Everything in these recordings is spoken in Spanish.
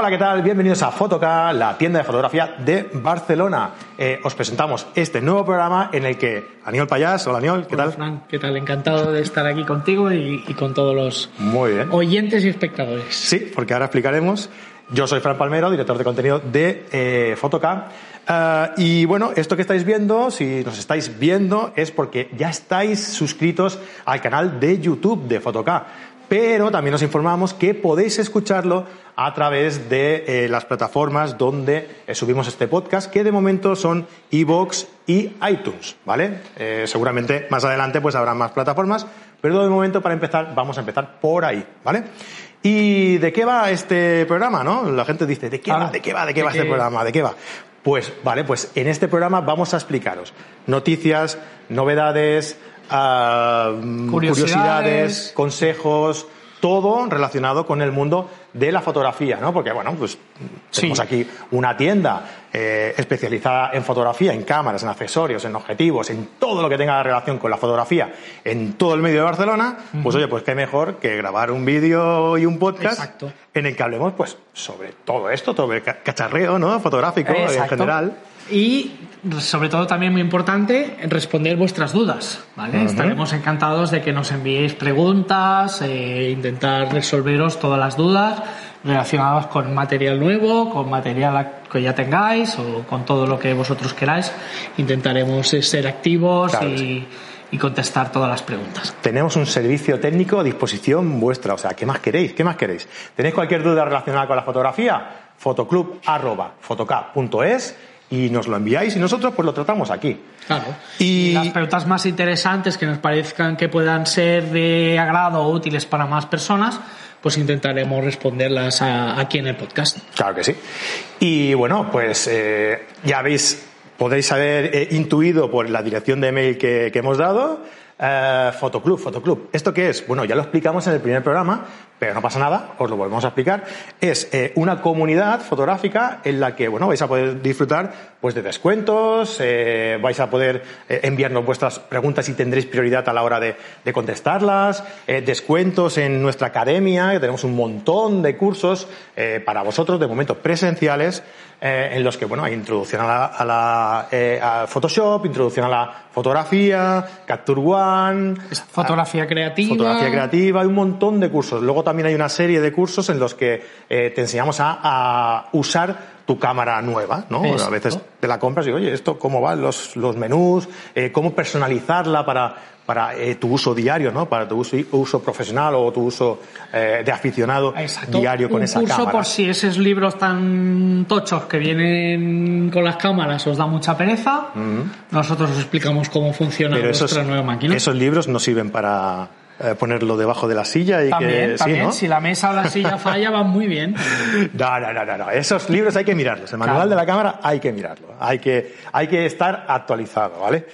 Hola, ¿qué tal? Bienvenidos a Fotoca, la tienda de fotografía de Barcelona. Eh, os presentamos este nuevo programa en el que Aniol Payás, hola Aniol, ¿qué tal? Fran, ¿qué tal? Encantado de estar aquí contigo y, y con todos los Muy bien. oyentes y espectadores. Sí, porque ahora explicaremos. Yo soy Fran Palmero, director de contenido de eh, Fotoca. Ah, y bueno, esto que estáis viendo, si nos estáis viendo, es porque ya estáis suscritos al canal de YouTube de Fotoca. Pero también os informamos que podéis escucharlo a través de eh, las plataformas donde eh, subimos este podcast, que de momento son iVoox y iTunes, ¿vale? Eh, seguramente más adelante pues habrá más plataformas, pero de momento para empezar vamos a empezar por ahí, ¿vale? ¿Y de qué va este programa, no? La gente dice, ¿de qué Ah, va? ¿De qué va? ¿De qué ¿de va este programa? ¿De qué va? Pues, vale, pues en este programa vamos a explicaros noticias, novedades, ah, Curiosidades. curiosidades, consejos, todo relacionado con el mundo de la fotografía, ¿no? Porque, bueno, pues tenemos Sí. aquí una tienda eh, especializada en fotografía, en cámaras, en accesorios, en objetivos, en todo lo que tenga relación con la fotografía en todo el medio de Barcelona, pues oye, pues qué mejor que grabar un vídeo y un podcast Exacto. en el que hablemos, pues, sobre todo esto, sobre el ca- cacharreo, ¿no? Fotográfico en general. Y sobre todo también muy importante responder vuestras dudas, ¿vale? Estaremos encantados de que nos enviéis preguntas, eh, intentar resolveros todas las dudas relacionadas con material nuevo, con material que ya tengáis o con todo lo que vosotros queráis. Intentaremos eh, ser activos Claro y contestar todas las preguntas. Tenemos un servicio técnico a disposición vuestra. O sea, ¿qué más queréis? ¿Qué más queréis? ¿Tenéis cualquier duda relacionada con la fotografía? fotoclub.fotocap.es y nos lo enviáis y nosotros pues lo tratamos aquí. Claro. Y- las preguntas más interesantes que nos parezcan que puedan ser de agrado o útiles para más personas, pues intentaremos responderlas a- aquí en el podcast. Claro que sí. Y bueno, pues eh, ya habéis, podéis haber eh, intuido por la dirección de mail que, que hemos dado. eh, fotoclub, Fotoclub. ¿Esto qué es? Bueno, ya lo explicamos en el primer programa, pero no pasa nada, os lo volvemos a explicar. Es eh, una comunidad fotográfica en la que, bueno, vais a poder disfrutar pues de descuentos, eh, vais a poder eh, enviarnos vuestras preguntas y tendréis prioridad a la hora de, de contestarlas, eh, descuentos en nuestra academia, que tenemos un montón de cursos eh, para vosotros, de momento presenciales, eh, en los que, bueno, hay introducción a la, a la, a Photoshop, introducción a la fotografía, Capture One, Fotografía creativa. Fotografía creativa, hay un montón de cursos. Luego también hay una serie de cursos en los que eh, te enseñamos a, a usar tu cámara nueva, ¿no? A veces te la compras y, oye, ¿esto cómo van los, los menús? Eh, ¿Cómo personalizarla para, para eh, tu uso diario, ¿no? Para tu uso, uso profesional o tu uso eh, de aficionado Exacto. diario con Un esa curso cámara. por si esos libros tan tochos que vienen con las cámaras os da mucha pereza, nosotros os explicamos cómo funciona Pero nuestra esos, nueva máquina. esos libros no sirven para eh, ponerlo debajo de la silla y también, que también. sí, ¿no? Si la mesa o la silla falla, van muy bien. No, no, no, no. Esos libros hay que mirarlos. El manual Claro. de la cámara hay que mirarlo. Hay que, hay que estar actualizado, ¿vale?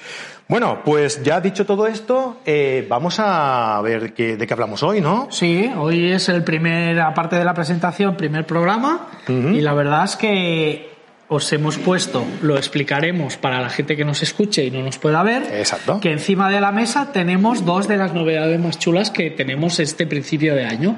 Bueno, pues ya dicho todo esto, eh, vamos a ver qué, de qué hablamos hoy, ¿no? Sí, hoy es el primer, aparte de la presentación, primer programa y la verdad es que os hemos puesto, lo explicaremos para la gente que nos escuche y no nos pueda ver, Exacto. que encima de la mesa tenemos dos de las novedades más chulas que tenemos este principio de año.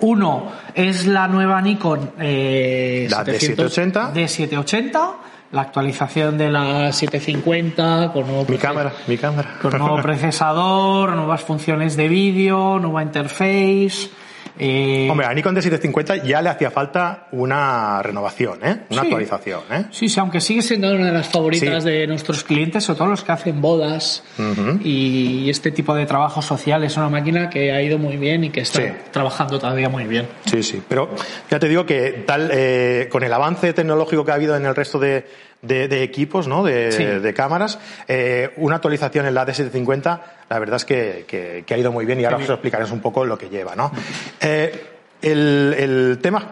Uno es la nueva Nikon eh, La D780. D780, la actualización de la 750 con nuevo Mi cámara, mi cámara. con nuevo procesador, nuevas funciones de vídeo, nueva interface. Eh, Hombre, a Nikon D750 ya le hacía falta una renovación, ¿eh? Una Sí. actualización, ¿eh? Sí, sí, aunque sigue siendo una de las favoritas Sí. de nuestros clientes, sobre todo los que hacen bodas y este tipo de trabajo social. Es una máquina que ha ido muy bien y que está Sí. trabajando todavía muy bien. Sí, sí. Pero ya te digo que tal, eh, con el avance tecnológico que ha habido en el resto de, de- de equipos, ¿no? De, Sí. de cámaras, eh, una actualización en la D750, la verdad es que, que- que ha ido muy bien y ahora os explicaremos un poco lo que lleva, ¿no? Eh, el, el tema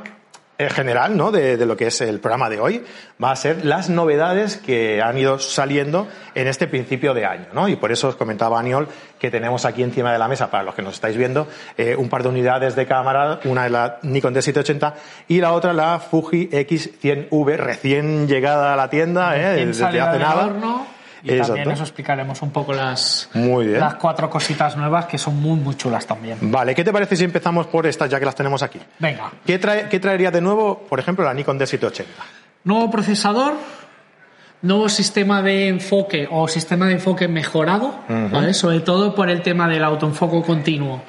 en general, ¿no? De, de lo que es el programa de hoy, va a ser las novedades que han ido saliendo en este principio de año, ¿no? Y por eso os comentaba Aniol que tenemos aquí encima de la mesa, para los que nos estáis viendo, eh, un par de unidades de cámara, una es la Nikon D780 y la otra la Fuji X100V, recién llegada a la tienda, ¿eh? Desde hace nada. horno. Y también Exacto. eso explicaremos un poco las, Muy bien. las cuatro cositas nuevas que son muy, muy chulas también. Vale, ¿qué te parece si empezamos por estas ya que las tenemos aquí? Venga, ¿Qué, trae, qué traería de nuevo, por ejemplo, la Nikon D780? nuevo procesador, nuevo sistema de enfoque o sistema de enfoque mejorado, ¿vale? Sobre todo por el tema del autoenfoque continuo.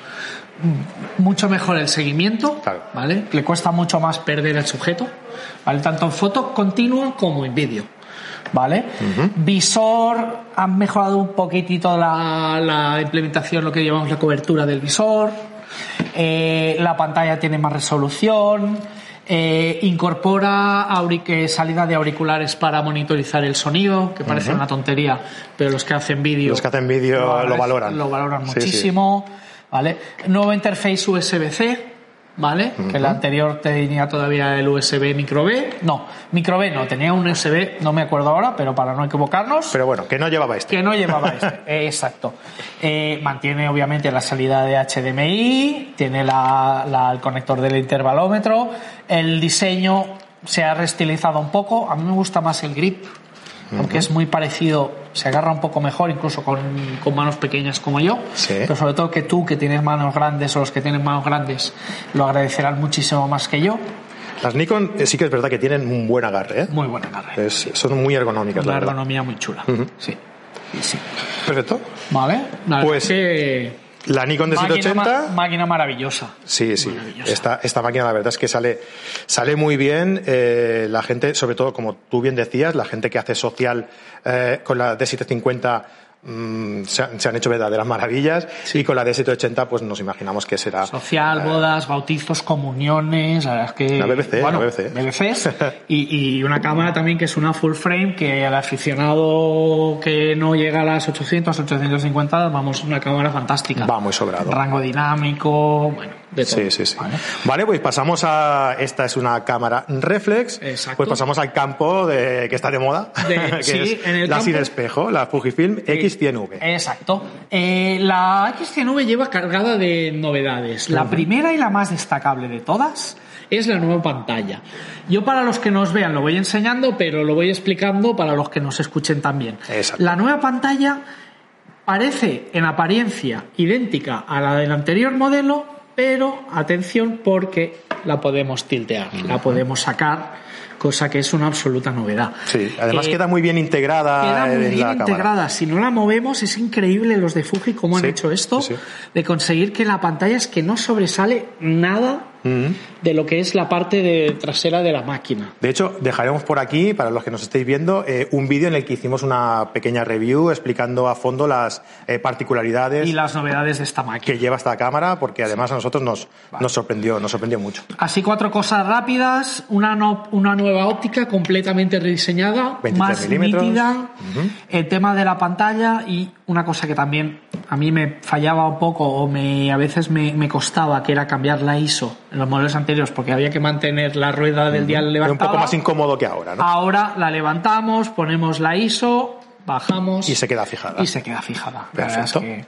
Mucho mejor el seguimiento, Claro. ¿vale? Le cuesta mucho más perder el sujeto, ¿vale? Tanto en foto continua como en vídeo. ¿Vale? Visor, han mejorado un poquitito la, la implementación, lo que llamamos la cobertura del visor. Eh, la pantalla tiene más resolución. eh, incorpora eh, salida de auriculares para monitorizar el sonido, que parece una tontería, pero los que hacen vídeo. Los que hacen vídeo lo valoran. Lo valoran Sí, sí. muchísimo. ¿Vale? Nuevo interface USB-C. ¿Vale? Que el anterior tenía todavía el USB micro B. No, micro B no, tenía un USB, no me acuerdo ahora, pero para no equivocarnos Pero bueno, que no llevaba este. que no llevaba este. Eh, Exacto. Eh, mantiene obviamente la salida de HDMI, tiene la- la- el conector del intervalómetro, el diseño se ha reestilizado un poco, a mí me gusta más el grip, aunque es muy parecido, se agarra un poco mejor incluso con, con manos pequeñas como yo, Sí. pero sobre todo que tú que tienes manos grandes o los que tienen manos grandes lo agradecerán muchísimo más que yo. Las Nikon eh, sí que es verdad que tienen un buen agarre, ¿eh? Muy buena carrera. Es- son muy ergonómicas, la Una verdad. ergonomía muy chula. Sí. Sí, sí. Perfecto. Vale. La verdad Pues, es que La Nikon Máquina, ma- D780. máquina maravillosa. Sí, sí. Maravillosa. Esta, esta máquina la verdad es que sale, sale muy bien. eh, la gente, sobre todo, como tú bien decías, la gente que hace social eh, con la D750 mm, se, han, se han hecho verdaderas maravillas. Y con la D780 pues nos imaginamos que será... Social, bodas, bautizos, comuniones, la verdad es que... La BBC, bueno, la BBC. BBCs, y, y una cámara también que es una full frame que al aficionado que no llega a las 800, 850, vamos, una cámara fantástica. Va muy sobrado. Rango dinámico, de todo. Sí, sí, sí. ¿vale? Vale, pues pasamos a. Esta es una cámara reflex. Exacto. Pues pasamos al campo de, que está de moda. De- que sí, es en el la campo- sin espejo, la Fujifilm X100V. Exacto. Eh, la X100V lleva cargada de novedades. La primera y la más destacable de todas es la nueva pantalla. Yo para los que nos vean lo voy enseñando, pero lo voy explicando para los que nos escuchen también. Exacto. La nueva pantalla parece en apariencia idéntica a la del anterior modelo, pero atención porque la podemos tiltear, la podemos sacar, cosa que es una absoluta novedad. Sí, además Eh, queda muy bien integrada Queda muy en bien la cámara. integrada. Si no la movemos, es increíble los de Fuji cómo han Sí, hecho esto, sí, de conseguir que la pantalla es que no sobresale nada de lo que es la parte de trasera de la máquina. De hecho, dejaremos por aquí, para los que nos estéis viendo, eh, un vídeo en el que hicimos una pequeña review explicando a fondo las eh, particularidades Y las novedades de esta máquina. que lleva esta cámara, porque además a nosotros nos, nos sorprendió, nos sorprendió mucho. Así cuatro cosas rápidas, una, no- una nueva óptica completamente rediseñada, 23 más nítida, el tema de la pantalla y una cosa que también a mí me fallaba un poco o me, a veces me, me costaba, que era cambiar la ISO en los modelos anteriores porque había que mantener la rueda del dial Era un levantada. poco más incómodo que ahora, ¿no? Ahora la levantamos, ponemos la ISO, bajamos Y se queda fijada. y se queda fijada. La verdad es Perfecto. que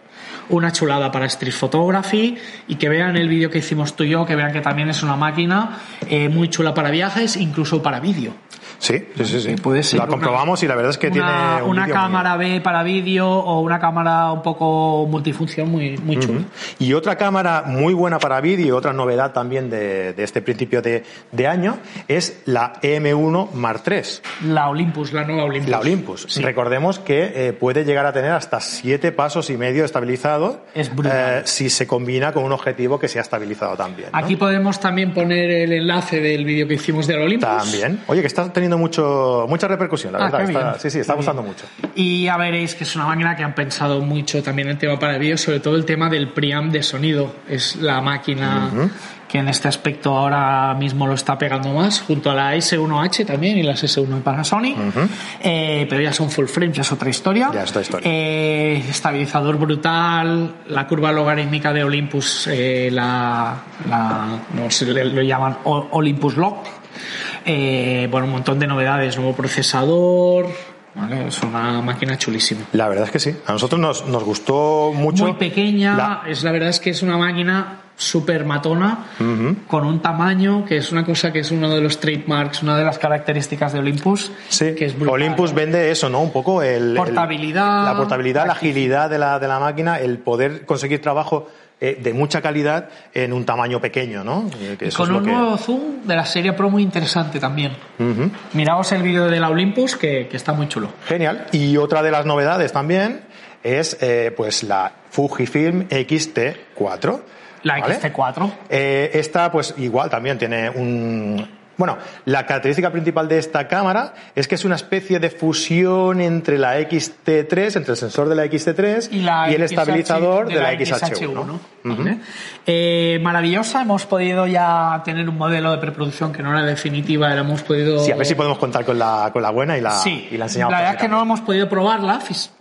una chulada para Street Photography y que vean el vídeo que hicimos tú y yo, que vean que también es una máquina eh, muy chula para viajes, incluso para vídeo. Sí, sí, sí. sí. puede ser la una- comprobamos y la verdad es que una, tiene un una muy- cámara B para vídeo o una cámara un poco multifunción muy, muy chula. Y otra cámara muy buena para vídeo, otra novedad también de, de este principio de, de año, es la M1 Mark III, La Olympus, la nueva Olympus. la Olympus. Sí. Recordemos que eh, puede llegar a tener hasta siete pasos y medio estabilizado Es brutal. eh, si se combina con un objetivo que sea estabilizado también. ¿no? Aquí podemos también poner el enlace del vídeo que hicimos de la Olympus. También. Oye, que está teniendo mucho, mucha repercusión, la Ah, verdad. Está- sí, sí, está gustando mucho. Y ya veréis que es una máquina que han pensado mucho también el tema para el vídeo, sobre todo el tema del preamp de sonido. Es la máquina que en este aspecto ahora mismo lo está pegando más, junto a la S1H también y las S1 en Panasonic. Eh, pero ya son full frame, ya es otra historia. Ya es otra historia. Eh, estabilizador brutal, la curva logarítmica de Olympus, eh, la, la- no sé, lo llaman Olympus Lock. Eh, bueno, un montón de novedades, nuevo procesador. ¿vale? Es una máquina chulísima. La verdad es que sí. A nosotros nos, nos gustó mucho. Muy pequeña, la- es la verdad es que es una máquina súper matona, con un tamaño que es una cosa que es uno de los trademarks, una de las características de Olympus. Sí, que es brutal. Olympus vende eso, ¿no? Un poco el... el- Portabilidad, la portabilidad, la agilidad de la, de la máquina, el poder conseguir trabajo eh, de mucha calidad en un tamaño pequeño, ¿no? Eh, que Y eso con un que- nuevo zoom de la serie Pro muy interesante también. Miraos el vídeo de la Olympus que, que está muy chulo. Genial. Y otra de las novedades también es eh, pues la Fujifilm X-T4. La ¿vale? XT4. Eh, esta, pues igual también tiene un. Bueno, la característica principal de esta cámara es que es una especie de fusión entre la XT3, entre el sensor de la XT3 y, la el XH estabilizador de, la, XH1. XH1. ¿no? Vale. Eh, maravillosa, hemos podido ya tener un modelo de preproducción que no era definitiva, la hemos podido... Sí, a ver si podemos contar con la, con la buena y la, Sí, y la enseñamos. la verdad es que no hemos podido probarla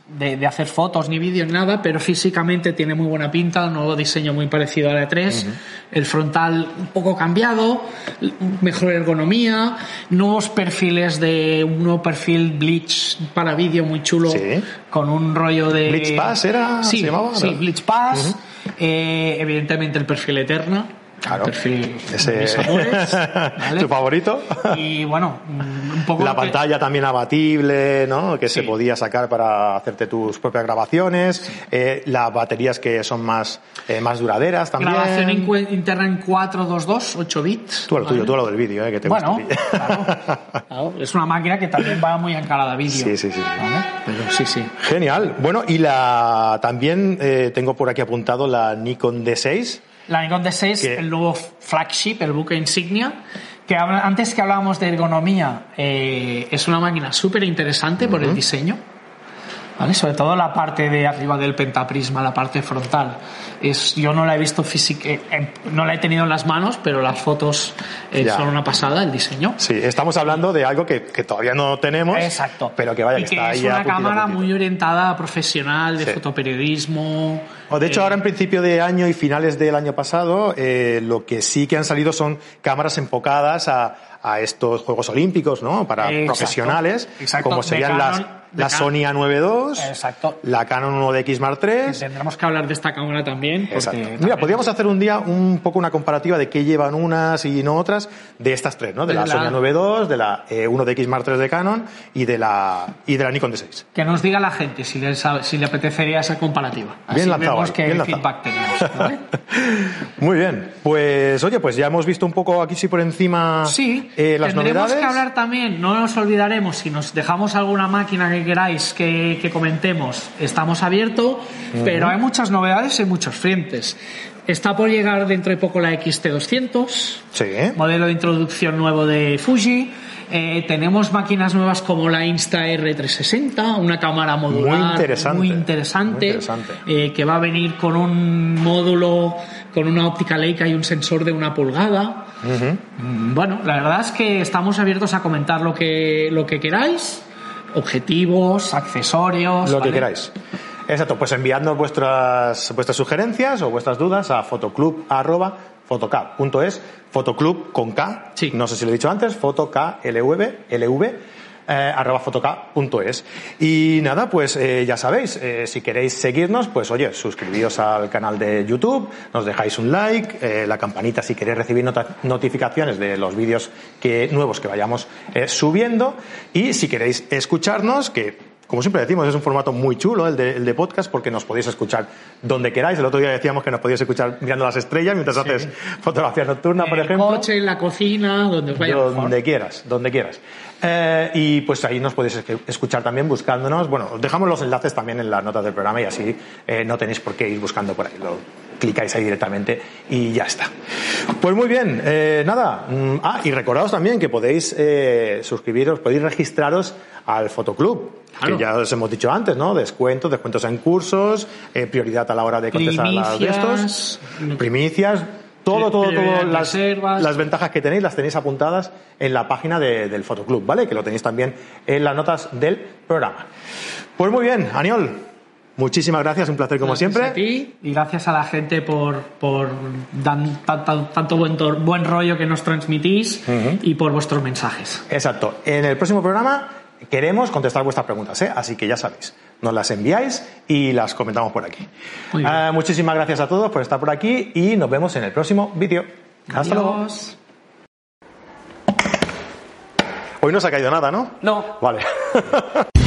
de, de hacer fotos ni vídeos ni nada, pero físicamente tiene muy buena pinta, un nuevo diseño muy parecido a la E3, el frontal un poco cambiado, mejor ergonomía, nuevos perfiles de un nuevo perfil Bleach para vídeo muy chulo, Sí. con un rollo de Bleach Pass era, sí, se llamaba, sí. Bleach Pass, eh, evidentemente el perfil Eterna, Claro. perfil Ese- mis amores, ¿vale? ¿Tu favorito? y bueno, un poco La que- pantalla también abatible, ¿no? Que se podía sacar para hacerte tus propias grabaciones. Eh, las baterías que son más, eh, más duraderas también. Grabación en cue- interna en 422, 8 bits. Tú a lo tuyo, ¿vale? tú a lo del vídeo, ¿eh? Que te Bueno, claro, claro. es una máquina que también va muy encarada a vídeo. Sí, sí, sí. ¿vale? Pero sí, sí. Genial. Bueno, y la también eh, tengo por aquí apuntado la Nikon D6. La Nikon D6, Que- el nuevo flagship, el buque insignia, que antes que hablábamos de ergonomía, eh, es una máquina súper interesante por el diseño. ¿Vale? Sobre todo la parte de arriba del pentaprisma, la parte frontal. Es, yo no la he visto física, eh, eh, no la he tenido en las manos, pero las fotos eh, son una pasada, el diseño. Sí, estamos hablando de algo que, que todavía no tenemos. Exacto. Pero que vaya, y que que está es ahí una cámara puntito. muy orientada a profesional de Sí. fotoperiodismo. O de hecho, Eh, ahora en principio de año y finales del año pasado, eh, lo que sí que han salido son cámaras enfocadas a, a estos Juegos Olímpicos, ¿no? Para Exacto. profesionales, Exacto. como serían Canon- las, la Sony A9 II, Exacto. la Canon 1DX Mark III. Tendremos que hablar de esta cámara también. Mira, podríamos hacer un día un poco una comparativa de qué llevan unas y no otras de estas tres, ¿no? De la, De la- Sony A9 II, de la eh, 1DX Mark III de Canon y de la, y de la Nikon D6. Que nos diga la gente si le, si le apetecería esa comparativa. Así Bien lanzado vemos ahí, qué bien lanzado. feedback tenemos. ¿vale? Muy bien, pues oye, pues ya hemos visto un poco aquí sí por encima Sí, eh, las tendremos novedades. que hablar también, no nos olvidaremos, si nos dejamos alguna máquina que queráis que, que comentemos, estamos abiertos, pero hay muchas novedades en muchos frentes. Está por llegar dentro de poco la XT200, Sí, modelo de introducción nuevo de Fuji. Eh, tenemos máquinas nuevas como la Insta R360, una cámara modular Muy interesante, muy interesante, muy interesante. eh, que va a venir con un módulo, con una óptica Leica y un sensor de una pulgada. Mm, Bueno, la verdad es que estamos abiertos a comentar lo que, lo que queráis, objetivos, accesorios. lo que queráis. Exacto, pues enviadnos vuestras, vuestras sugerencias o vuestras dudas a fotoclub.fotocap.es, fotoclub con K, Sí. no sé si lo he dicho antes, fotoklv, lv, eh, arroba fotocap.es. Y nada, pues eh, ya sabéis, eh, si queréis seguirnos, pues oye, suscribíos al canal de YouTube, nos dejáis un like, eh, la campanita si queréis recibir notificaciones de los vídeos que, nuevos que vayamos subiendo. Y si queréis escucharnos, que como siempre decimos, es un formato muy chulo el de, el de podcast porque nos podéis escuchar donde queráis. El otro día decíamos que nos podíais escuchar mirando las estrellas mientras haces fotografía nocturna, por En el ejemplo. coche, en la cocina, donde os vaya mejor. Donde quieras, donde quieras. Eh, y pues ahí nos podéis escuchar también buscándonos. Bueno, os dejamos los enlaces también en las notas del programa y así eh, no tenéis por qué ir buscando por ahí. Lo clicáis ahí directamente y ya está. Pues muy bien, eh, nada. mm, Ah, y recordaos también que podéis eh, suscribiros, podéis registraros al Fotoclub. Claro. Que ya os hemos dicho antes, ¿no? Descuentos, descuentos en cursos, eh, prioridad a la hora de contestar las de estos, Primicias. Todo, todo, todo, las, reservas. las ventajas que tenéis las tenéis apuntadas en la página de- del Fotoclub, ¿vale? Que lo tenéis también en las notas del programa. Pues muy bien, Aniol, muchísimas gracias, un placer como Gracias siempre. a ti y gracias a la gente por, por dan- ta- ta- tanto buen, buen rollo que nos transmitís y por vuestros mensajes. Exacto. En el próximo programa queremos contestar vuestras preguntas, ¿eh? así que ya sabéis, nos las enviáis y las comentamos por aquí. Eh, muchísimas gracias a todos por estar por aquí y nos vemos en el próximo vídeo. Hasta luego. Hoy no se ha caído nada, ¿no? No. Vale.